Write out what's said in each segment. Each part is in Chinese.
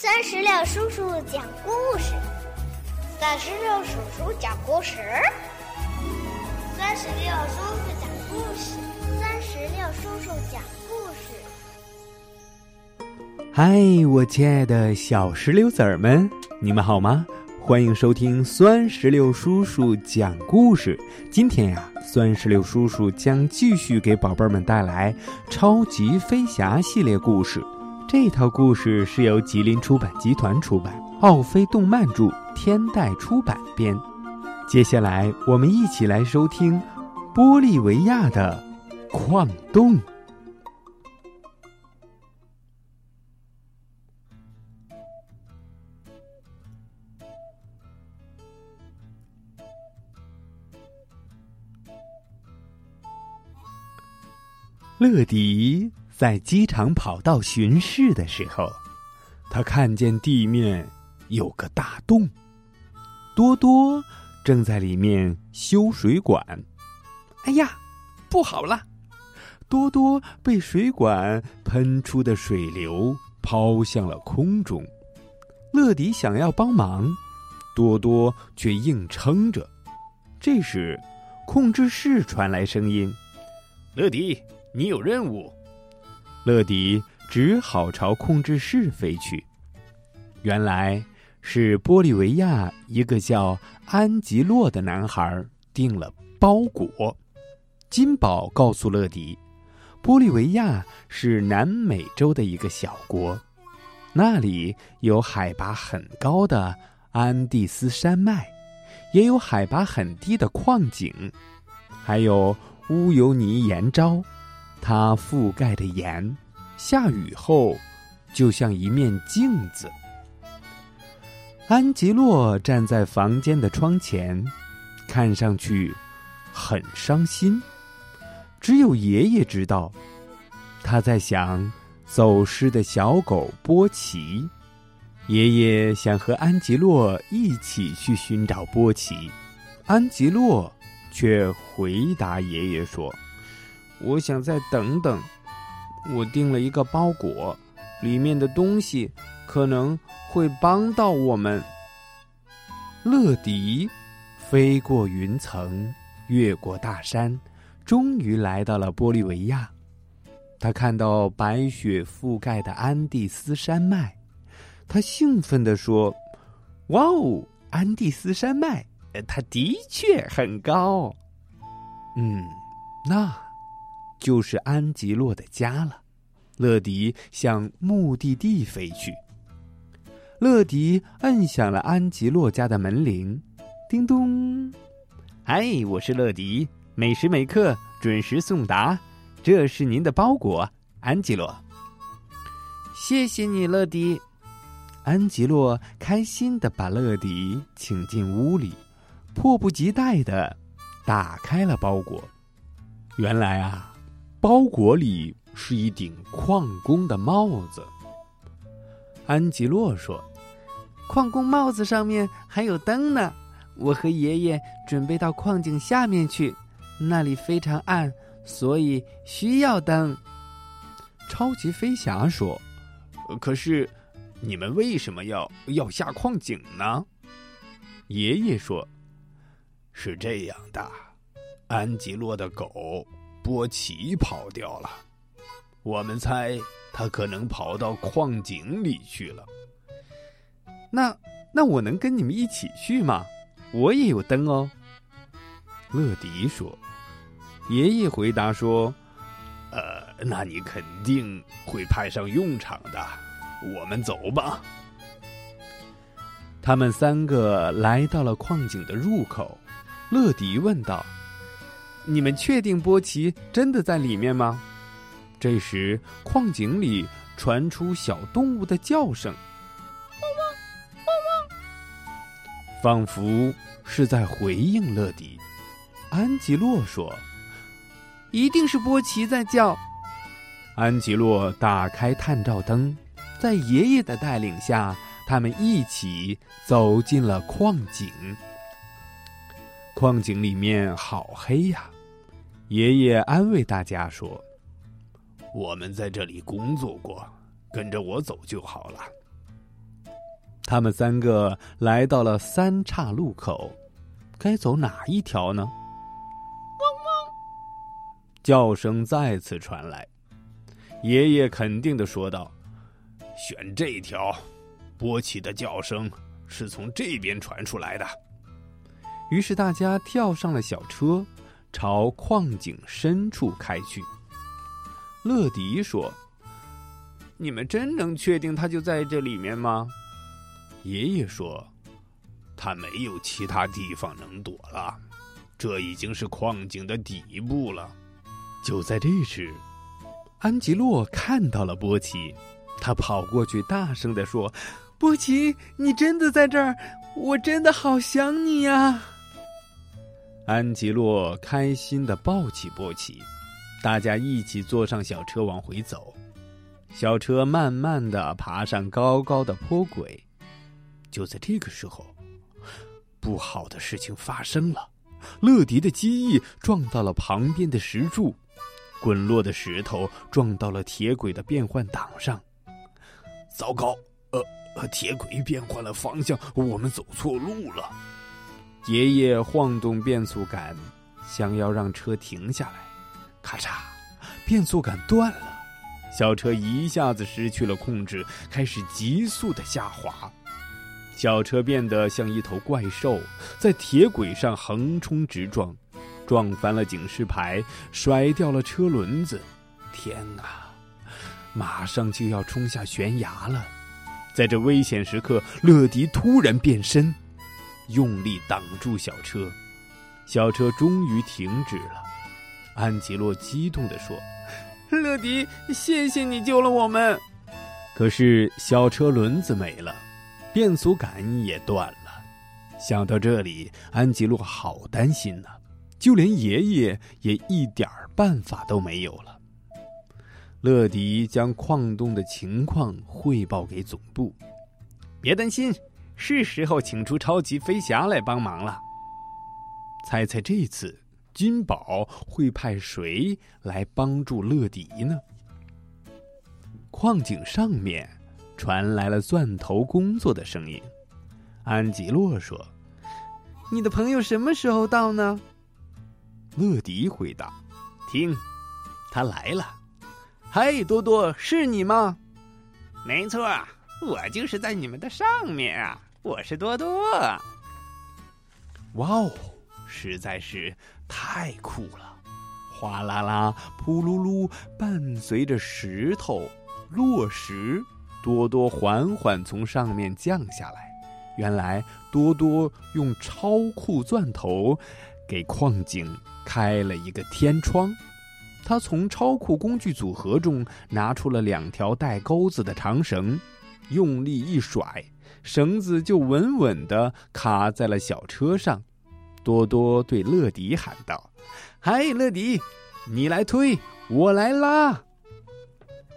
三十六叔叔讲故事，三十六叔叔讲故事，三十六叔叔讲故事，三十六叔叔讲故事。嗨，我亲爱的小石榴籽儿们，你们好吗？欢迎收听酸石榴叔叔讲故事。今天呀，酸石榴叔叔将继续给宝贝们带来《超级飞侠》系列故事。这套故事是由吉林出版集团出版，奥飞动漫著，天代出版编。接下来，我们一起来收听玻利维亚的矿洞。乐迪。在机场跑道巡视的时候，他看见地面有个大洞，多多正在里面修水管。哎呀，不好了！多多被水管喷出的水流抛向了空中。乐迪想要帮忙，多多却硬撑着。这时，控制室传来声音：“乐迪，你有任务。”乐迪只好朝控制室飞去。原来是玻利维亚一个叫安吉洛的男孩订了包裹。金宝告诉乐迪，玻利维亚是南美洲的一个小国，那里有海拔很高的安第斯山脉，也有海拔很低的矿井，还有乌尤尼盐沼。它覆盖的盐，下雨后就像一面镜子。安吉洛站在房间的窗前，看上去很伤心。只有爷爷知道，他在想走失的小狗波奇。爷爷想和安吉洛一起去寻找波奇，安吉洛却回答爷爷说。我想再等等。我订了一个包裹，里面的东西可能会帮到我们。乐迪飞过云层，越过大山，终于来到了玻利维亚。他看到白雪覆盖的安第斯山脉，他兴奋地说：“哇哦，安第斯山脉，它的确很高。”嗯，那。就是安吉洛的家了。乐迪向目的地飞去。乐迪摁响了安吉洛家的门铃，叮咚！嗨，我是乐迪，每时每刻准时送达。这是您的包裹，安吉洛。谢谢你，乐迪。安吉洛开心的把乐迪请进屋里，迫不及待的打开了包裹。原来啊。包裹里是一顶矿工的帽子。安吉洛说：“矿工帽子上面还有灯呢。我和爷爷准备到矿井下面去，那里非常暗，所以需要灯。”超级飞侠说：“可是，你们为什么要要下矿井呢？”爷爷说：“是这样的，安吉洛的狗。”波奇跑掉了，我们猜他可能跑到矿井里去了。那那我能跟你们一起去吗？我也有灯哦。乐迪说。爷爷回答说：“呃，那你肯定会派上用场的。我们走吧。”他们三个来到了矿井的入口。乐迪问道。你们确定波奇真的在里面吗？这时，矿井里传出小动物的叫声，汪汪汪汪，仿佛是在回应乐迪。安吉洛说：“一定是波奇在叫。”安吉洛打开探照灯，在爷爷的带领下，他们一起走进了矿井。矿井里面好黑呀。爷爷安慰大家说：“我们在这里工作过，跟着我走就好了。”他们三个来到了三岔路口，该走哪一条呢？汪汪！叫声再次传来。爷爷肯定的说道：“选这条，波奇的叫声是从这边传出来的。”于是大家跳上了小车，朝矿井深处开去。乐迪说：“你们真能确定他就在这里面吗？”爷爷说：“他没有其他地方能躲了，这已经是矿井的底部了。”就在这时，安吉洛看到了波奇，他跑过去，大声的说：“波奇，你真的在这儿？我真的好想你呀！”安吉洛开心的抱起波奇，大家一起坐上小车往回走。小车慢慢的爬上高高的坡轨。就在这个时候，不好的事情发生了。乐迪的机翼撞到了旁边的石柱，滚落的石头撞到了铁轨的变换挡上。糟糕！呃，铁轨变换了方向，我们走错路了。爷爷晃动变速杆，想要让车停下来。咔嚓，变速杆断了，小车一下子失去了控制，开始急速的下滑。小车变得像一头怪兽，在铁轨上横冲直撞，撞翻了警示牌，甩掉了车轮子。天啊，马上就要冲下悬崖了！在这危险时刻，乐迪突然变身。用力挡住小车，小车终于停止了。安吉洛激动地说：“乐迪，谢谢你救了我们。”可是小车轮子没了，变速杆也断了。想到这里，安吉洛好担心呐，就连爷爷也一点办法都没有了。乐迪将矿洞的情况汇报给总部，别担心。是时候请出超级飞侠来帮忙了。猜猜这次金宝会派谁来帮助乐迪呢？矿井上面传来了钻头工作的声音。安吉洛说：“你的朋友什么时候到呢？”乐迪回答：“听，他来了。嗨，多多，是你吗？没错，我就是在你们的上面啊。”我是多多，哇哦，实在是太酷了！哗啦啦，扑噜噜，伴随着石头落石，多多缓缓从上面降下来。原来多多用超酷钻头给矿井开了一个天窗。他从超酷工具组合中拿出了两条带钩子的长绳，用力一甩。绳子就稳稳的卡在了小车上，多多对乐迪喊道：“嗨，乐迪，你来推，我来拉。”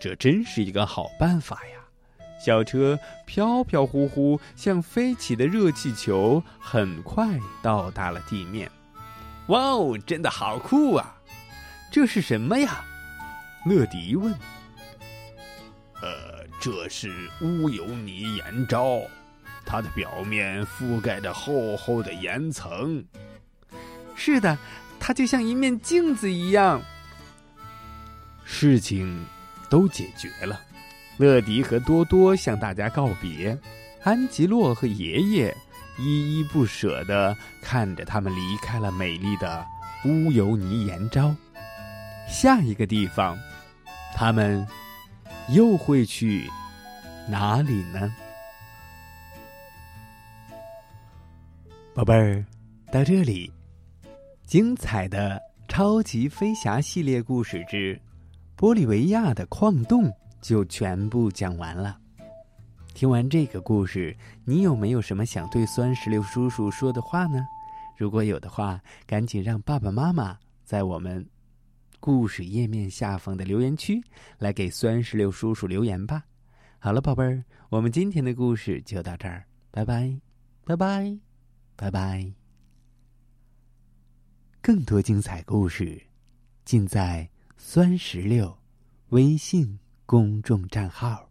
这真是一个好办法呀！小车飘飘忽忽，像飞起的热气球，很快到达了地面。哇哦，真的好酷啊！这是什么呀？乐迪问。呃。这是乌尤尼岩沼，它的表面覆盖着厚厚的岩层。是的，它就像一面镜子一样。事情都解决了，乐迪和多多向大家告别，安吉洛和爷爷依依不舍的看着他们离开了美丽的乌尤尼岩沼。下一个地方，他们。又会去哪里呢？宝贝儿，到这里，精彩的超级飞侠系列故事之玻利维亚的矿洞就全部讲完了。听完这个故事，你有没有什么想对酸石榴叔叔说的话呢？如果有的话，赶紧让爸爸妈妈在我们。故事页面下方的留言区来给酸石榴叔叔留言吧。好了，宝贝儿，我们今天的故事就到这儿，拜拜，拜拜，拜拜。更多精彩故事尽在酸石榴微信公众账号。